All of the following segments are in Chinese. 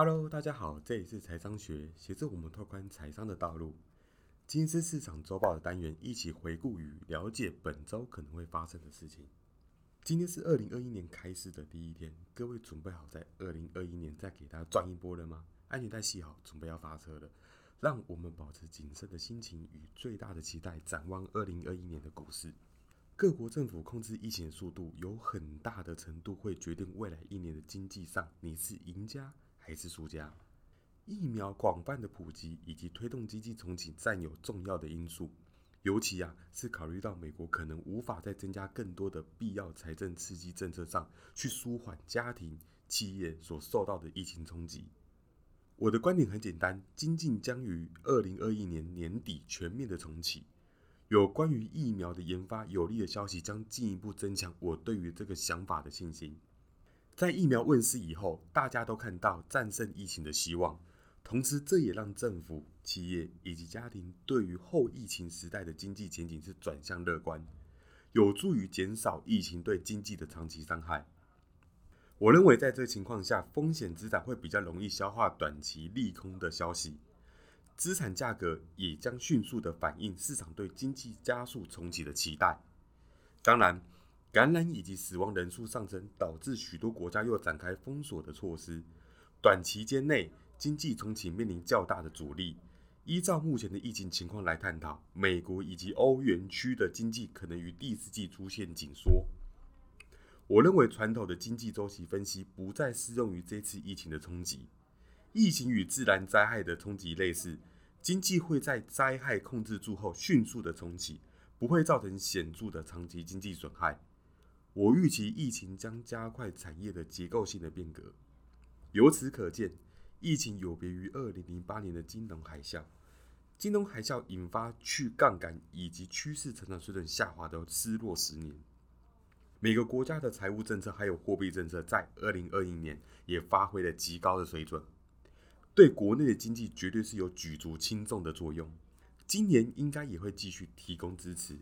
Hello，大家好，这里是财商学，协助我们拓宽财商的道路。金丝市场周报的单元，一起回顾与了解本周可能会发生的事情。今天是二零二一年开始的第一天，各位准备好在二零二一年再给它赚一波了吗？安全带系好，准备要发车了。让我们保持谨慎的心情与最大的期待，展望二零二一年的股市。各国政府控制疫情的速度，有很大的程度会决定未来一年的经济上你是赢家还是输家。疫苗广泛的普及以及推动经济重启占有重要的因素，尤其啊是考虑到美国可能无法再增加更多的必要财政刺激政策上去舒缓家庭企业所受到的疫情冲击。我的观点很简单，经济将于二零二一年年底全面的重启。有关于疫苗的研发有利的消息将进一步增强我对于这个想法的信心。在疫苗问世以后，大家都看到战胜疫情的希望。同时，这也让政府、企业以及家庭对于后疫情时代的经济前景是转向乐观，有助于减少疫情对经济的长期伤害。我认为，在这情况下，风险资产会比较容易消化短期利空的消息，资产价格也将迅速的反映市场对经济加速重启的期待。当然，感染以及死亡人数上升，导致许多国家又展开封锁的措施，短期间内。经济重启面临较大的阻力。依照目前的疫情情况来探讨，美国以及欧元区的经济可能于第四季出现紧缩。我认为传统的经济周期分析不再适用于这次疫情的冲击。疫情与自然灾害的冲击类似，经济会在灾害控制住后迅速的重启，不会造成显著的长期经济损害。我预期疫情将加快产业的结构性的变革。由此可见。疫情有别于二零零八年的金融海啸，金融海啸引发去杠杆以及趋势成长水准下滑的失落十年。每个国家的财务政策还有货币政策在二零二一年也发挥了极高的水准，对国内的经济绝对是有举足轻重的作用。今年应该也会继续提供支持。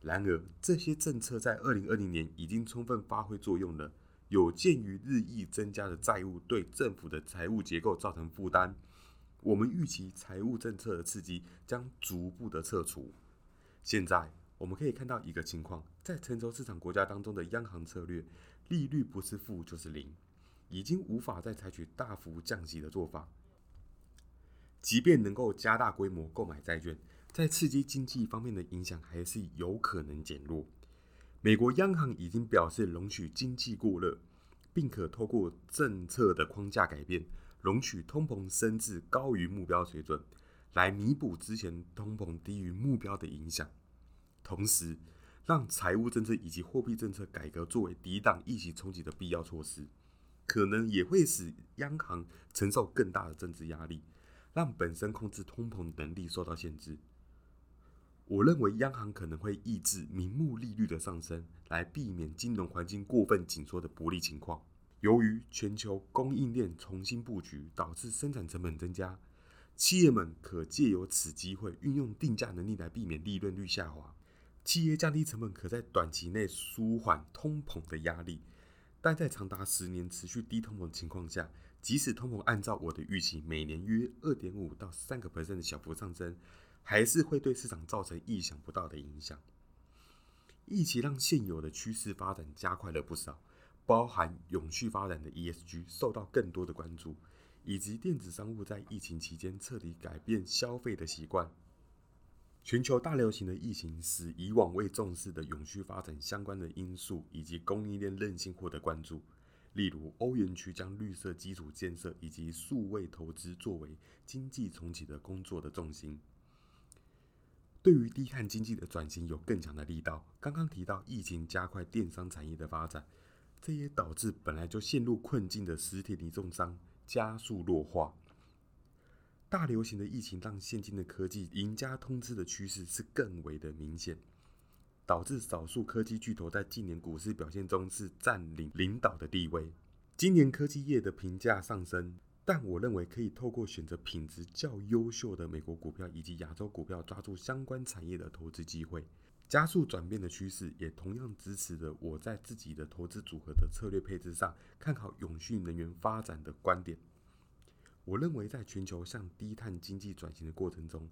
然而，这些政策在二零二零年已经充分发挥作用了。有鉴于日益增加的债务对政府的财务结构造成负担，我们预期财务政策的刺激将逐步的撤除。现在我们可以看到一个情况，在成熟市场国家当中的央行策略，利率不是负就是零，已经无法再采取大幅降息的做法。即便能够加大规模购买债券，在刺激经济方面的影响还是有可能减弱。美国央行已经表示容许经济过热，并可透过政策的框架改变，容许通膨升至高于目标水准，来弥补之前通膨低于目标的影响。同时，让财务政策以及货币政策改革作为抵挡疫情冲击的必要措施，可能也会使央行承受更大的政治压力，让本身控制通膨能力受到限制。我认为央行可能会抑制名目利率的上升，来避免金融环境过分紧缩的不利情况。由于全球供应链重新布局，导致生产成本增加，企业们可借由此机会运用定价能力来避免利润率下滑。企业降低成本，可在短期内舒缓通膨的压力，但在长达十年持续低通膨的情况下，即使通膨按照我的预期每年约二点五到三个 percent 的小幅上升。还是会对市场造成意想不到的影响。疫情让现有的趋势发展加快了不少，包含永续发展的 ESG 受到更多的关注，以及电子商务在疫情期间彻底改变消费的习惯。全球大流行的疫情使以往未重视的永续发展相关的因素以及供应链韧性获得关注，例如欧元区将绿色基础建设以及数位投资作为经济重启的工作的重心。对于低碳经济的转型有更强的力道。刚刚提到疫情加快电商产业的发展，这也导致本来就陷入困境的实体零售商加速弱化。大流行的疫情让现今的科技赢家通吃的趋势是更为的明显，导致少数科技巨头在今年股市表现中是占领领导的地位。今年科技业的评价上升。但我认为可以透过选择品质较优秀的美国股票以及亚洲股票，抓住相关产业的投资机会，加速转变的趋势，也同样支持着我在自己的投资组合的策略配置上看好永续能源发展的观点。我认为在全球向低碳经济转型的过程中，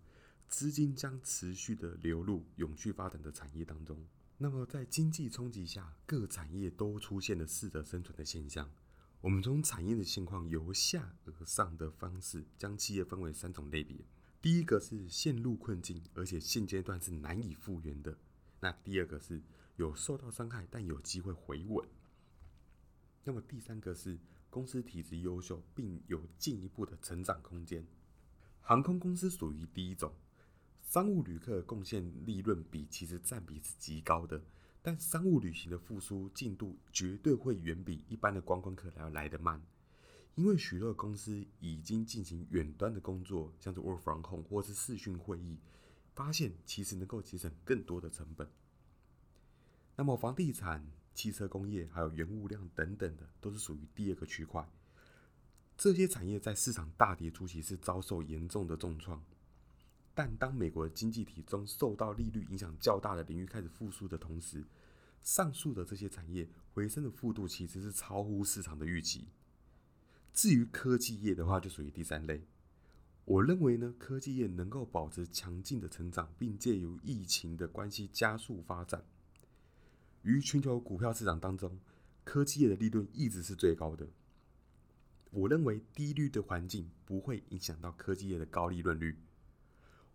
资金将持续的流入永续发展的产业当中。那么在经济冲击下，各产业都出现了适者生存的现象。我们从产业的现况由下而上的方式，将企业分为三种类别。第一个是陷入困境，而且现阶段是难以复原的。那第二个是有受到伤害，但有机会回稳。那么第三个是公司体质优秀，并有进一步的成长空间。航空公司属于第一种。商务旅客贡献利润比其实占比是极高的，但商务旅行的复苏进度绝对会远比一般的观光客要来得慢，因为许多公司已经进行远端的工作，像是 work from home 或是视讯会议，发现其实能够节省更多的成本。那么房地产、汽车工业还有原物料等等的，都是属于第二个区块。这些产业在市场大跌初期是遭受严重的重创。但当美国的经济体中受到利率影响较大的领域开始复苏的同时，上述的这些产业回升的幅度其实是超乎市场的预期。至于科技业的话，就属于第三类。我认为呢，科技业能够保持强劲的成长，并借由疫情的关系加速发展。于全球股票市场当中，科技业的利润一直是最高的。我认为低率的环境不会影响到科技业的高利润率。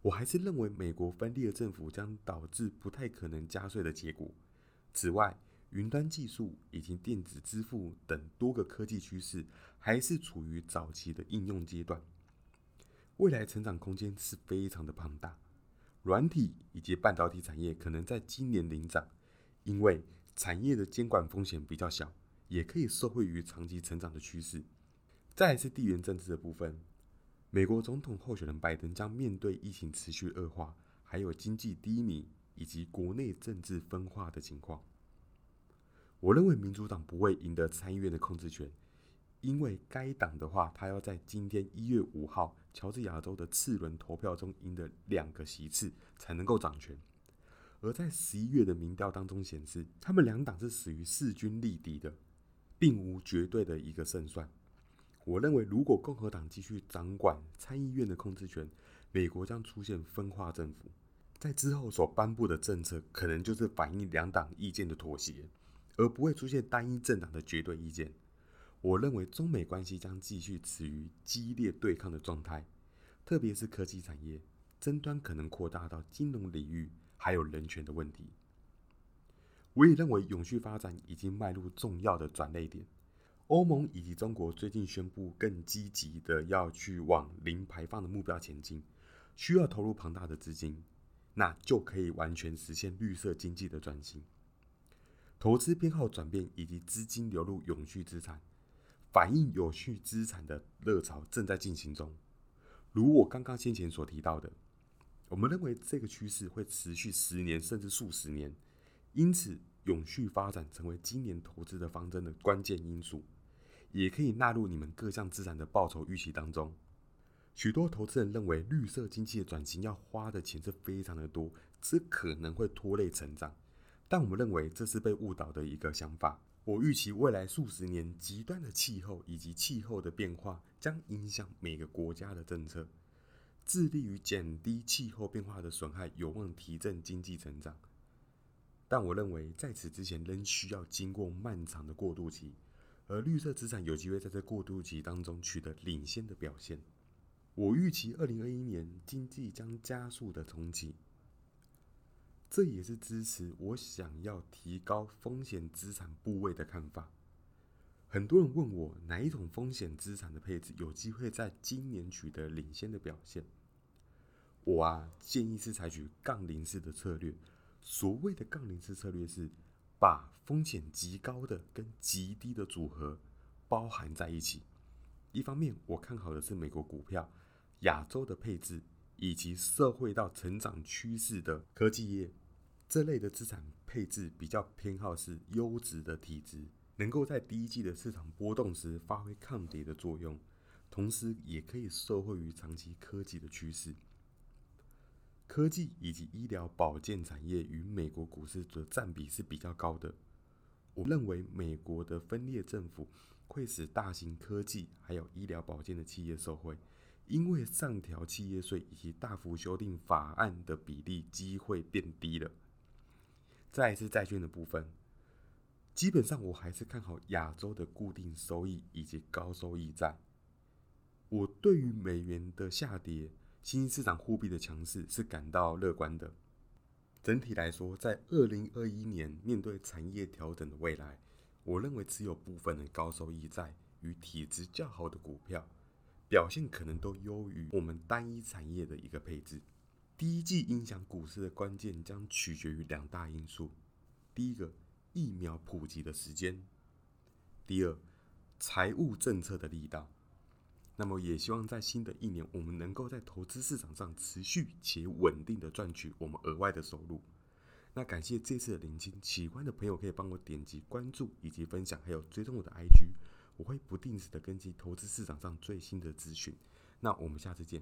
我还是认为美国分裂的政府将导致不太可能加税的结果。此外，云端技术以及电子支付等多个科技趋势还是处于早期的应用阶段，未来成长空间是非常的庞大。软体以及半导体产业可能在今年领涨，因为产业的监管风险比较小，也可以受惠于长期成长的趋势。再是地缘政治的部分。美国总统候选人拜登将面对疫情持续恶化，还有经济低迷以及国内政治分化的情况。我认为民主党不会赢得参议院的控制权，因为该党的话，他要在今天一月五号乔治亚州的次轮投票中赢得两个席次才能够掌权。而在十一月的民调当中显示，他们两党是属于势均力敌的，并无绝对的一个胜算。我认为，如果共和党继续掌管参议院的控制权，美国将出现分化政府，在之后所颁布的政策可能就是反映两党意见的妥协，而不会出现单一政党的绝对意见。我认为，中美关系将继续处于激烈对抗的状态，特别是科技产业争端可能扩大到金融领域，还有人权的问题。我也认为，永续发展已经迈入重要的转捩点。欧盟以及中国最近宣布更积极的要去往零排放的目标前进，需要投入庞大的资金，那就可以完全实现绿色经济的转型。投资偏好转变以及资金流入永续资产，反映有序资产的热潮正在进行中。如我刚刚先前所提到的，我们认为这个趋势会持续十年甚至数十年，因此永续发展成为今年投资的方针的关键因素。也可以纳入你们各项资产的报酬预期当中。许多投资人认为绿色经济的转型要花的钱是非常的多，这可能会拖累成长。但我们认为这是被误导的一个想法。我预期未来数十年极端的气候以及气候的变化将影响每个国家的政策，致力于减低气候变化的损害，有望提振经济成长。但我认为在此之前仍需要经过漫长的过渡期。而绿色资产有机会在这过渡期当中取得领先的表现。我预期二零二一年经济将加速的重启，这也是支持我想要提高风险资产部位的看法。很多人问我哪一种风险资产的配置有机会在今年取得领先的表现？我啊建议是采取杠铃式的策略。所谓的杠铃式策略是。把风险极高的跟极低的组合包含在一起。一方面，我看好的是美国股票、亚洲的配置，以及社会到成长趋势的科技业这类的资产配置，比较偏好是优质的体质，能够在第一季的市场波动时发挥抗跌的作用，同时也可以受惠于长期科技的趋势。科技以及医疗保健产业与美国股市的占比是比较高的。我认为美国的分裂政府会使大型科技还有医疗保健的企业受惠，因为上调企业税以及大幅修订法案的比例机会变低了。再是债券的部分，基本上我还是看好亚洲的固定收益以及高收益债。我对于美元的下跌、新兴市场货币的强势是感到乐观的。整体来说，在二零二一年面对产业调整的未来，我认为持有部分的高收益债与体质较好的股票，表现可能都优于我们单一产业的一个配置。第一季影响股市的关键将取决于两大因素：第一个，疫苗普及的时间；第二，财务政策的力道。那么，也希望在新的一年，我们能够在投资市场上持续且稳定的赚取我们额外的收入。那感谢这次的聆听，喜欢的朋友可以帮我点击关注以及分享，还有追踪我的 IG，我会不定时的更新投资市场上最新的资讯。那我们下次见。